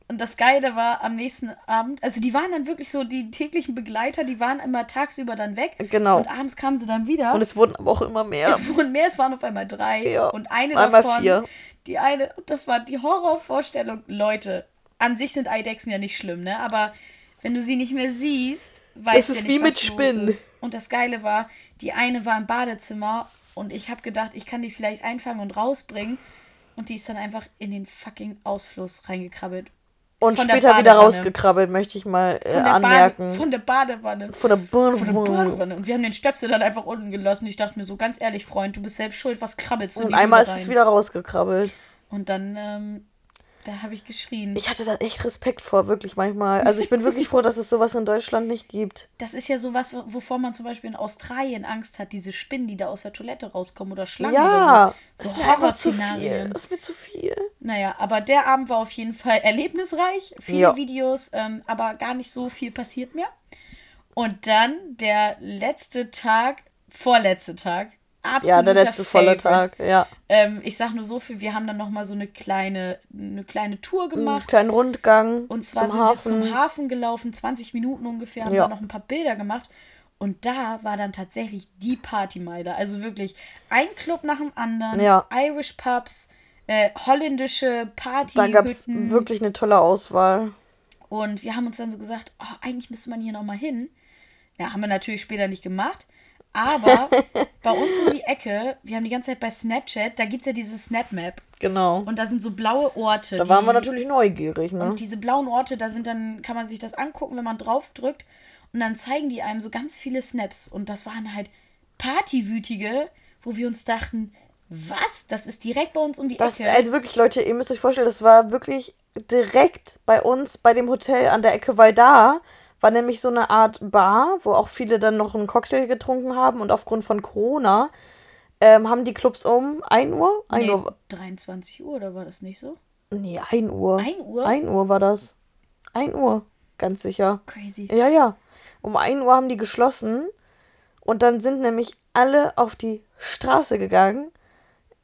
Und das Geile war am nächsten Abend, also die waren dann wirklich so die täglichen Begleiter, die waren immer tagsüber dann weg. Genau. Und abends kamen sie dann wieder. Und es wurden aber auch immer mehr. es wurden mehr, es waren auf einmal drei. Ja. Und eine Einmal davon, vier. die eine, das war die Horrorvorstellung. Leute, an sich sind Eidechsen ja nicht schlimm, ne? Aber wenn du sie nicht mehr siehst, weißt Es du ist ja wie nicht, mit was los Spinnen. Und das Geile war, die eine war im Badezimmer und ich habe gedacht, ich kann die vielleicht einfangen und rausbringen. Und die ist dann einfach in den fucking Ausfluss reingekrabbelt. Und von später wieder rausgekrabbelt, möchte ich mal äh, Von der, anmerken. Bade, von der Badewanne. von der Badewanne. Von der Badewanne. Und wir haben den Stöpsel dann einfach unten gelassen. Ich dachte mir so, ganz ehrlich, Freund, du bist selbst schuld, was krabbelst du Und einmal ist es wieder rausgekrabbelt. Und dann, ähm, da habe ich geschrien. Ich hatte da echt Respekt vor, wirklich manchmal. Also ich bin wirklich froh, dass es sowas in Deutschland nicht gibt. das ist ja sowas, wovor man zum Beispiel in Australien Angst hat, diese Spinnen, die da aus der Toilette rauskommen oder Schlangen ja, oder so. das So ist mir einfach zu viel. Das ist mir zu viel. Naja, aber der Abend war auf jeden Fall erlebnisreich. Viele Ja. Videos, ähm, aber gar nicht so viel passiert mehr. Und dann der letzte Tag, vorletzte Tag. Absoluter Ja, der letzte volle. Tag, ja. Ähm, ich sag nur so viel, wir haben dann nochmal so eine kleine, eine kleine Tour Einen gemacht. kleinen Rundgang Und zwar zum sind Hafen. wir zum Hafen gelaufen, 20 Minuten ungefähr, haben Ja. da noch ein paar Bilder gemacht. Und da war dann tatsächlich die Partymeile. Also wirklich ein Club nach dem anderen, Ja. Irish Pubs, äh, holländische Party. da gab es wirklich eine tolle Auswahl. Und wir haben uns dann so gesagt, oh, eigentlich müsste man hier nochmal hin. Ja, haben wir natürlich später nicht gemacht. Aber bei uns um die Ecke, wir haben die ganze Zeit bei Snapchat, da gibt es ja diese Snap-Map. Genau. Und da sind so blaue Orte. da waren wir natürlich neugierig, ne? Und diese blauen Orte, da sind dann, kann man sich das angucken, wenn man drauf drückt. Und dann zeigen die einem so ganz viele Snaps. Und das waren halt Partywütige, wo wir uns dachten, was? Das ist direkt bei uns um die Das, Ecke. also wirklich, Leute, ihr müsst euch vorstellen, das war wirklich direkt bei uns, bei dem Hotel an der Ecke, weil da war nämlich so eine Art Bar, wo auch viele dann noch einen Cocktail getrunken haben und aufgrund von Corona ähm, haben die Clubs um 1 Uhr? 1 nee, Uhr. 23 Uhr, oder war das nicht so? Nee, 1 Uhr. 1 Uhr? 1 Uhr war das. 1 Uhr, ganz sicher. Crazy. Ja, ja. Um 1 Uhr haben die geschlossen und dann sind nämlich alle auf die Straße gegangen.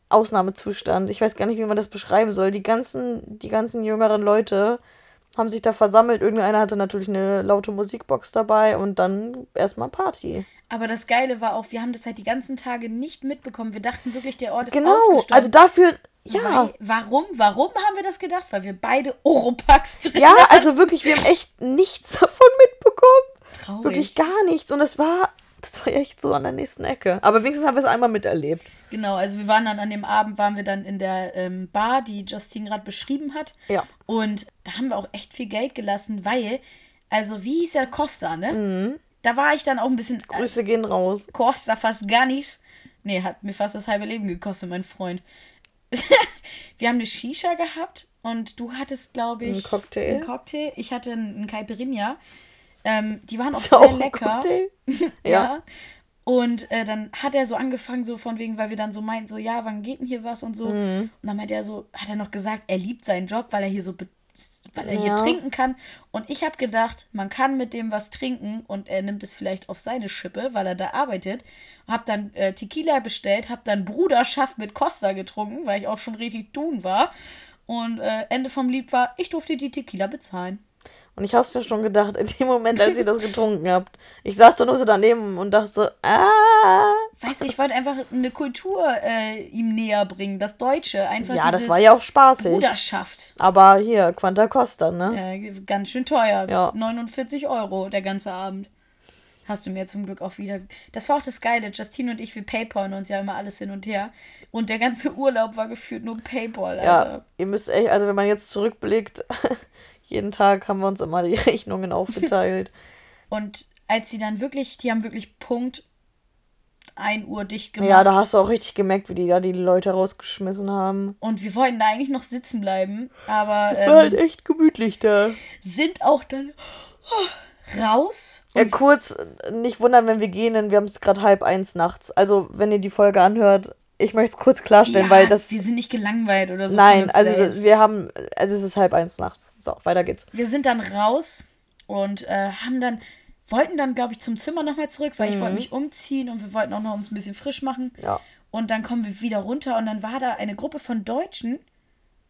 Ausnahmezustand. Ich weiß gar nicht, wie man das beschreiben soll. Die ganzen, die ganzen jüngeren Leute haben sich da versammelt. Irgendeiner hatte natürlich eine laute Musikbox dabei und dann erstmal Party. Aber das Geile war auch, wir haben das halt die ganzen Tage nicht mitbekommen. Wir dachten wirklich, der Ort ist Genau, ausgestorben. also dafür, ja. Weil, warum? Warum haben wir das gedacht? Weil wir beide Oropax drin Ja, also wirklich, wir haben echt nichts davon mitbekommen. Traurig. Wirklich gar nichts. Und es war, das war echt so an der nächsten Ecke. Aber wenigstens haben wir es einmal miterlebt. Genau, also wir waren dann an dem Abend, waren wir dann in der ähm, Bar, die Justine gerade beschrieben hat. Ja. Und da haben wir auch echt viel Geld gelassen, weil, also wie hieß der Costa, ne? Mhm. Da war ich dann auch ein bisschen, äh, Grüße gehen raus. Costa fast gar nichts. Nee, hat mir fast das halbe Leben gekostet, mein Freund. wir haben eine Shisha gehabt und du hattest, glaube ich, Einen Cocktail. einen Cocktail. Ich hatte einen Caipirinha. Ähm, die waren auch sehr auch lecker. Ja. Ja. Und äh, dann hat er so angefangen, so von wegen, weil wir dann so meinten, so, ja, wann geht denn hier was und so. Mhm. Und dann meinte er so, hat er noch gesagt, er liebt seinen Job, weil er hier so, weil er hier Ja. trinken kann. Und ich habe gedacht, man kann mit dem was trinken und er nimmt es vielleicht auf seine Schippe, weil er da arbeitet. Hab dann äh, Tequila bestellt, hab dann Bruderschaft mit Costa getrunken, weil ich auch schon richtig tun war. Und äh, Ende vom Lied war, ich durfte die Tequila bezahlen. Und ich hab's mir schon gedacht, in dem Moment, als ihr das getrunken habt. Ich saß da nur so daneben und dachte so, ah. Weißt du, ich wollte einfach eine Kultur äh, ihm näher bringen, das Deutsche. Einfach Ja, das war ja auch spaßig. Bruderschaft. Aber hier, Quanta Costa, ne? Äh, ganz schön teuer. Ja. 49 Euro der ganze Abend. Hast du mir zum Glück auch wieder. Das war auch das Geile. Justine und ich, wir paypalen uns ja immer alles hin und her. Und der ganze Urlaub war gefühlt nur Paypal, Ja, Alter. ihr müsst echt, also wenn man jetzt zurückblickt, jeden Tag haben wir uns immer die Rechnungen aufgeteilt. Und als sie dann wirklich, die haben wirklich Punkt 1 Uhr dicht gemacht. ja, da hast du auch richtig gemerkt, wie die da die Leute rausgeschmissen haben. und wir wollten da eigentlich noch sitzen bleiben, aber Es war halt ähm, echt gemütlich da. sind auch dann oh, raus. Ja, kurz, nicht wundern, wenn wir gehen, denn wir haben es gerade halb eins nachts. Also, wenn ihr die Folge anhört, ich möchte es kurz klarstellen, Ja, weil das. wir sind nicht gelangweilt oder so. Nein, also selbst. wir haben, also es ist halb eins nachts. So, weiter geht's. wir sind dann raus und äh, haben dann, wollten dann, glaube ich, zum Zimmer nochmal zurück, weil ich wollte mich umziehen und wir wollten auch noch uns ein bisschen frisch machen. Mhm. Ja. Und dann kommen wir wieder runter und dann war da eine Gruppe von Deutschen,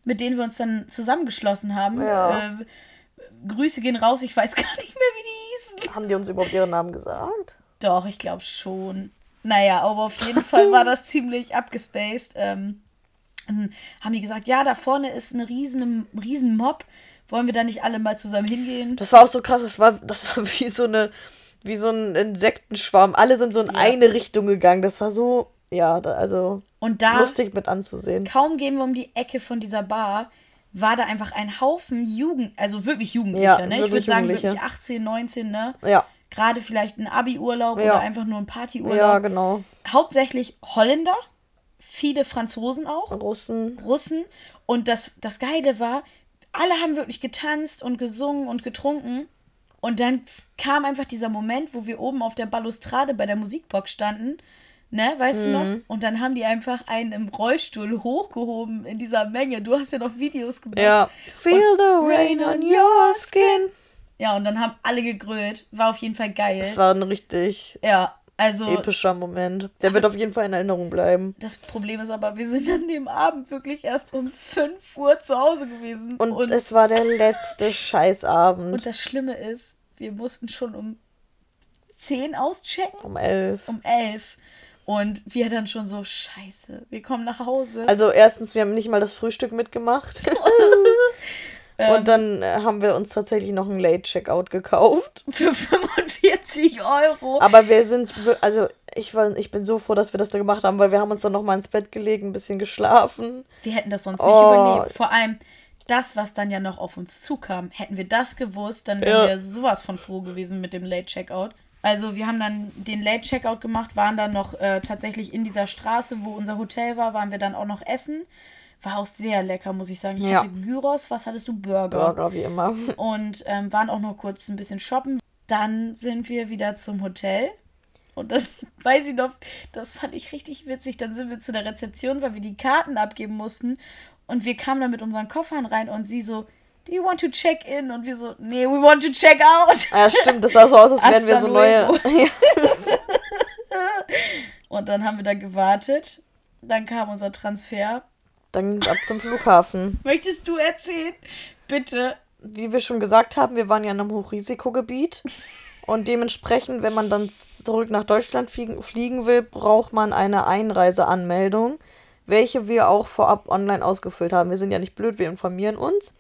mit denen wir uns dann zusammengeschlossen haben. Ja. Äh, Grüße gehen raus, ich weiß gar nicht mehr, wie die hießen. Haben die uns überhaupt ihren Namen gesagt? Doch, ich glaube schon. Naja, aber auf jeden Fall war das ziemlich abgespaced. Ähm, dann haben die gesagt, ja, da vorne ist eine riesen, riesen Mob. Wollen wir da nicht alle mal zusammen hingehen? Das war auch so krass, das war, das war wie so eine, wie so ein Insektenschwarm. Alle sind so in eine Richtung gegangen. Das war so, ja, da, also Und da, lustig mit anzusehen. kaum gehen wir um die Ecke von dieser Bar, war da einfach ein Haufen Jugend, also wirklich Jugendliche, Ja, ne? Ich wirklich würde sagen, wirklich 18, 19, ne? Ja, Gerade vielleicht ein Abi-Urlaub Ja. oder einfach nur ein Partyurlaub. ja, genau. Hauptsächlich Holländer, viele Franzosen auch. Russen. Russen. Und das, das Geile war, alle haben wirklich getanzt und gesungen und getrunken. Und dann kam einfach dieser Moment, wo wir oben auf der Balustrade bei der Musikbox standen. Ne, weißt du noch? Und dann haben die einfach einen im Rollstuhl hochgehoben in dieser Menge. Du hast ja noch Videos gemacht. Ja. Feel the rain on your skin. Ja, und dann haben alle gegrölt. War auf jeden Fall geil. Das war ein richtig ja, also epischer Moment. Der wird auf jeden Fall in Erinnerung bleiben. das Problem ist aber, wir sind an dem Abend wirklich erst um 5 Uhr zu Hause gewesen. Und, es war der letzte Scheißabend. Und das Schlimme ist, wir mussten schon um 10 auschecken, um elf. um 11. Und wir dann schon so, scheiße, wir kommen nach Hause. Also erstens, wir haben nicht mal das Frühstück mitgemacht. Ähm. Und dann äh, haben wir uns tatsächlich noch ein Late-Checkout gekauft. für 45 Euro. Aber wir sind, also ich, war, ich bin so froh, dass wir das da gemacht haben, weil wir haben uns dann noch mal ins Bett gelegt, ein bisschen geschlafen. Wir hätten das sonst Oh. nicht überlebt. Vor allem das, was dann ja noch auf uns zukam. Hätten wir das gewusst, dann wären Ja. wir sowas von froh gewesen mit dem Late Checkout. Also wir haben dann den Late Checkout gemacht, waren dann noch äh, tatsächlich in dieser Straße, wo unser Hotel war, waren wir dann auch noch essen. War auch sehr lecker, muss ich sagen. Ich Ja. hatte Gyros, was hattest du? Burger. Burger, wie immer. Und ähm, waren auch noch kurz ein bisschen shoppen. Dann sind wir wieder zum Hotel. Und dann weiß ich noch, das fand ich richtig witzig. Dann sind wir zu der Rezeption, weil wir die Karten abgeben mussten. Und wir kamen dann mit unseren Koffern rein und sie so, Do you want to check in? Und wir so, nee, we want to check out. Ah, stimmt, das sah so aus, als wären wir so neue. Und dann haben wir da gewartet. Dann kam unser Transfer. Dann ging es ab zum Flughafen. Möchtest du erzählen? Bitte. Wie wir schon gesagt haben, wir waren ja in einem Hochrisikogebiet. Und dementsprechend, wenn man dann zurück nach Deutschland fliegen, fliegen will, braucht man eine Einreiseanmeldung, welche wir auch vorab online ausgefüllt haben. Wir sind ja nicht blöd, wir informieren uns.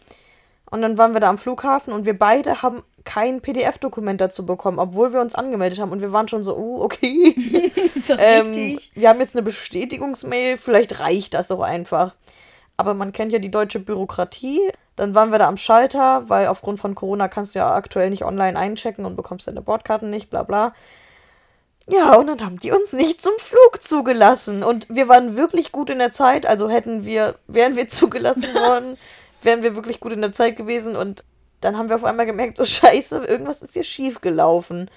Und dann waren wir da am Flughafen und wir beide haben kein PDF-Dokument dazu bekommen, obwohl wir uns angemeldet haben. Und wir waren schon so, oh, okay. Ist das Ähm, richtig? wir haben jetzt eine Bestätigungsmail, vielleicht reicht das auch einfach. Aber man kennt ja die deutsche Bürokratie. Dann waren wir da am Schalter, weil aufgrund von Corona kannst du ja aktuell nicht online einchecken und bekommst deine Bordkarten nicht, bla bla. Ja, und dann haben die uns nicht zum Flug zugelassen. Und wir waren wirklich gut in der Zeit. Also hätten wir, wären wir zugelassen worden, wären wir wirklich gut in der Zeit gewesen. Und dann haben wir auf einmal gemerkt, so scheiße, irgendwas ist hier schief gelaufen.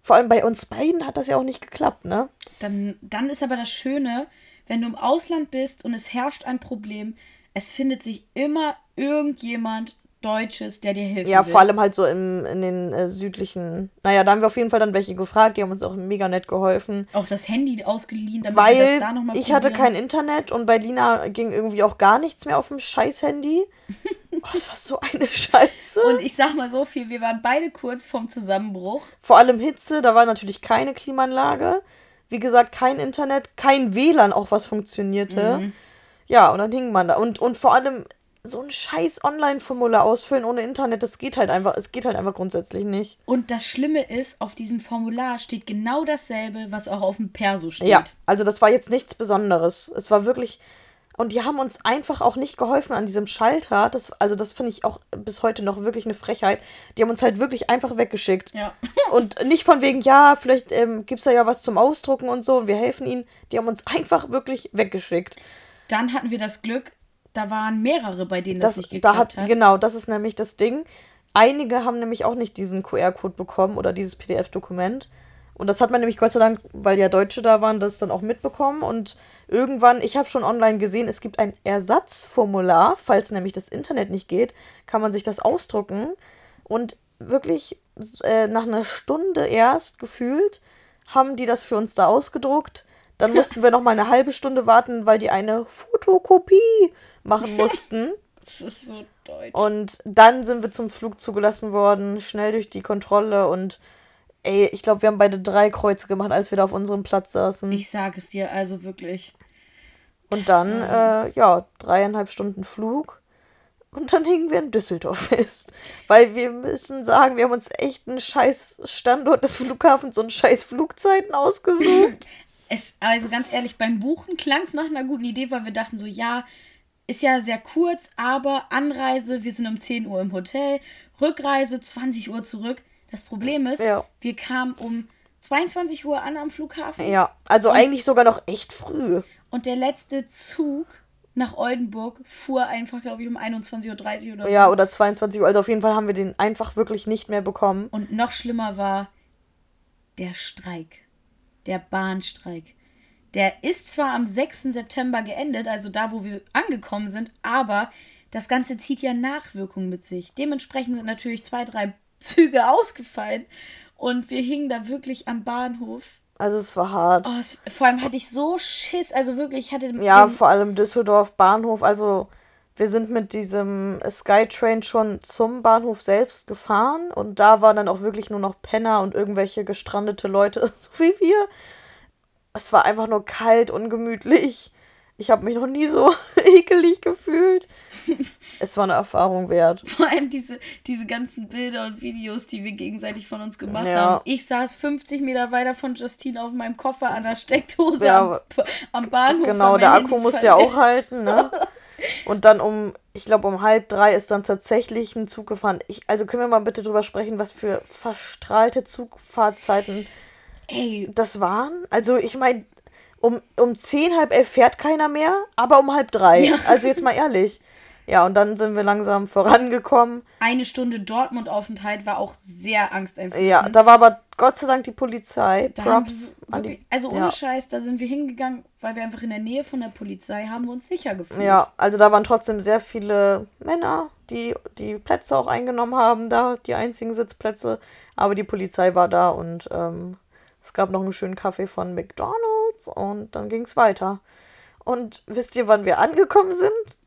Vor allem bei uns beiden hat das ja auch nicht geklappt, ne? Dann, dann ist aber das Schöne, wenn du im Ausland bist und es herrscht ein Problem, es findet sich immer irgendjemand Deutsches, der dir hilft. Ja, vor allem halt so in, in den äh, südlichen. Naja, da haben wir auf jeden Fall dann welche gefragt, die haben uns auch mega nett geholfen. Auch das Handy ausgeliehen, damit wir Weil das da nochmal ich hatte kein Internet und bei Lina ging irgendwie auch gar nichts mehr auf dem Scheiß-Handy. oh, das war so eine Scheiße. Und ich sag mal so viel, wir waren beide kurz vorm Zusammenbruch. Vor allem Hitze, da war natürlich keine Klimaanlage. Wie gesagt, kein Internet, kein WLAN auch, was funktionierte. Mhm. Ja, und dann hing man da. Und, und vor allem so ein scheiß Online-Formular ausfüllen ohne Internet, das geht halt einfach, es geht halt einfach grundsätzlich nicht. Und das Schlimme ist, auf diesem Formular steht genau dasselbe, was auch auf dem Perso steht. Ja, also das war jetzt nichts Besonderes. Es war wirklich. Und die haben uns einfach auch nicht geholfen an diesem Schalter. Das, also, das finde ich auch bis heute noch wirklich eine Frechheit. Die haben uns halt wirklich einfach weggeschickt. Ja. Und nicht von wegen, ja, vielleicht ähm, gibt es da ja was zum Ausdrucken und so und wir helfen ihnen. Die haben uns einfach wirklich weggeschickt. Dann hatten wir das Glück, da waren mehrere, bei denen das, Das, nicht da geklappt hat, hat. genau, das ist nämlich das Ding. Einige haben nämlich auch nicht diesen QR-Code bekommen oder dieses PDF-Dokument. Und das hat man nämlich Gott sei Dank, weil ja Deutsche da waren, das dann auch mitbekommen. Und irgendwann, ich habe schon online gesehen, es gibt ein Ersatzformular, falls nämlich das Internet nicht geht, kann man sich das ausdrucken. Und wirklich äh, nach einer Stunde erst gefühlt haben die das für uns da ausgedruckt. Dann mussten wir noch mal eine halbe Stunde warten, weil die eine Fotokopie machen mussten. Das ist so deutsch. Und dann sind wir zum Flug zugelassen worden, schnell durch die Kontrolle und ey, ich glaube, wir haben beide drei Kreuze gemacht, als wir da auf unserem Platz saßen. ich sag es dir, also wirklich. und dann, äh, ja, dreieinhalb Stunden Flug. Und dann hingen wir in Düsseldorf fest. Weil wir müssen sagen, wir haben uns echt einen scheiß Standort des Flughafens und scheiß Flugzeiten ausgesucht. Es, also ganz ehrlich, beim Buchen klang es nach einer guten Idee, weil wir dachten so, ja, ist ja sehr kurz, aber Anreise, wir sind um 10 Uhr im Hotel, Rückreise 20 Uhr zurück. Das Problem ist, Ja. wir kamen um 22 Uhr an am Flughafen ja, also eigentlich sogar noch echt früh. und der letzte Zug nach Oldenburg fuhr einfach, glaube ich, um 21.30 Uhr oder so. Ja, oder 22 Uhr. Also auf jeden Fall haben wir den einfach wirklich nicht mehr bekommen. Und noch schlimmer war der Streik. Der Bahnstreik. Der ist zwar am 6. September geendet, also da, wo wir angekommen sind, aber das Ganze zieht ja Nachwirkungen mit sich. Dementsprechend sind natürlich zwei, drei Züge ausgefallen und wir hingen da wirklich am Bahnhof. Also es war hart. Oh, es, vor allem hatte ich so Schiss, also wirklich, ich hatte Ja, vor allem Düsseldorf Bahnhof. Also wir sind mit diesem Skytrain schon zum Bahnhof selbst gefahren und da waren dann auch wirklich nur noch Penner und irgendwelche gestrandete Leute, so wie wir. Es war einfach nur kalt, ungemütlich. Ich habe mich noch nie so ekelig gefühlt. Es war eine Erfahrung wert. Vor allem diese, diese ganzen Bilder und Videos, die wir gegenseitig von uns gemacht Ja. haben. Ich saß 50 Meter weiter von Justine auf meinem Koffer an der Steckdose Ja, am, am Bahnhof. Genau, der mein Akku Handy musste ja auch halten, ne? Und dann um, ich glaube, um halb drei ist dann tatsächlich ein Zug gefahren. Ich, also können wir mal bitte drüber sprechen, was für verstrahlte Zugfahrzeiten Ey, das waren? Also ich meine, um, um zehn, halb elf fährt keiner mehr, aber um halb drei. Ja. Also jetzt mal ehrlich. Ja, und dann sind wir langsam vorangekommen. eine Stunde Dortmund-Aufenthalt war auch sehr angsteinflößend. Ja, da war aber Gott sei Dank die Polizei. Da Props wir wirklich, also ohne ja. Scheiß, da sind wir hingegangen, weil wir einfach in der Nähe von der Polizei haben wir uns sicher gefühlt. Ja, also da waren trotzdem sehr viele Männer, die die Plätze auch eingenommen haben, da die einzigen Sitzplätze. Aber die Polizei war da und ähm, es gab noch einen schönen Kaffee von McDonald's und dann ging es weiter. Und wisst ihr, wann wir angekommen sind?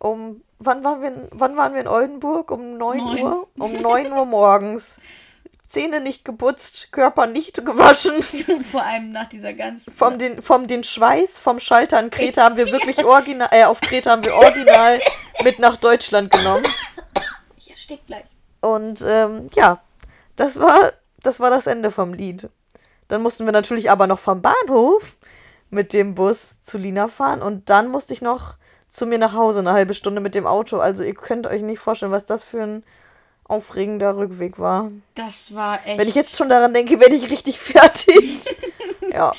Um, wann waren wir, in- wann waren wir in Oldenburg? Um 9 Neun. Uhr? Um 9 Uhr morgens. Zähne nicht geputzt, Körper nicht gewaschen. Vor allem nach dieser ganzen. Vom den, vom den Schweiß vom Schalter in Kreta haben wir wirklich original, äh, auf Kreta haben wir original mit nach Deutschland genommen. Ich erstick gleich. Und ähm, ja, das war, das war das Ende vom Lied. Dann mussten wir natürlich aber noch vom Bahnhof mit dem Bus zu Lina fahren und dann musste ich noch zu mir nach Hause eine halbe Stunde mit dem Auto. Also ihr könnt euch nicht vorstellen, was das für ein aufregender Rückweg war. Das war echt. Wenn ich jetzt schon daran denke, werde ich richtig fertig. ja.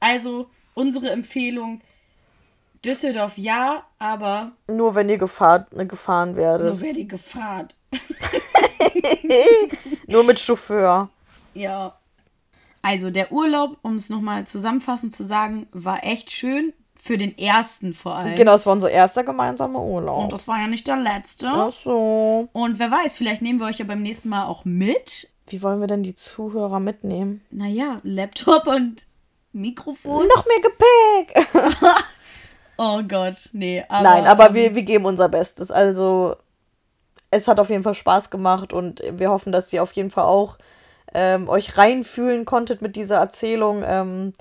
Also, unsere Empfehlung: Düsseldorf ja, aber Nur wenn ihr gefahr, äh, gefahren werdet. nur wer die Gefahr. Nur mit Chauffeur. Ja. Also, der Urlaub, um es nochmal zusammenfassend zu sagen, war echt schön. Für den ersten vor allem. Genau, das war unser erster gemeinsamer Urlaub. Und das war ja nicht der letzte. Ach so. Und wer weiß, vielleicht nehmen wir euch ja beim nächsten Mal auch mit. Wie wollen wir denn die Zuhörer mitnehmen? Naja, Laptop und Mikrofon. Noch mehr Gepäck! Oh Gott, nee. Aber, Nein, aber ähm, wir, wir geben unser Bestes. Also, es hat auf jeden Fall Spaß gemacht und wir hoffen, dass ihr auf jeden Fall auch ähm, euch reinfühlen konntet mit dieser Erzählung. Ähm,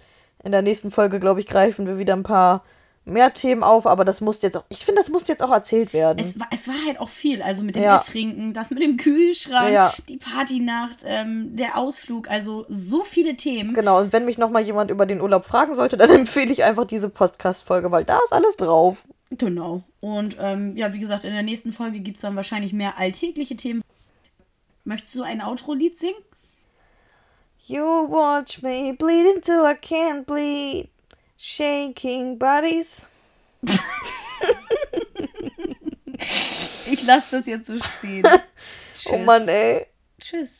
in der nächsten Folge, glaube ich, greifen wir wieder ein paar mehr Themen auf, aber das muss jetzt auch, ich finde, das muss jetzt auch erzählt werden. Es war, es war halt auch viel. Also mit dem Ja. Ertrinken, das mit dem Kühlschrank, Ja. die Partynacht, ähm, der Ausflug. Also so viele Themen. genau, und wenn mich nochmal jemand über den Urlaub fragen sollte, dann empfehle ich einfach diese Podcast-Folge, weil da ist alles drauf. Genau. Und ähm, ja, wie gesagt, in der nächsten Folge gibt es dann wahrscheinlich mehr alltägliche Themen. Möchtest du ein Outro-Lied singen? You watch me bleed until I can't bleed. Shaking bodies. Ich lasse das jetzt so stehen. Tschüss. Oh Mann, ey. Tschüss.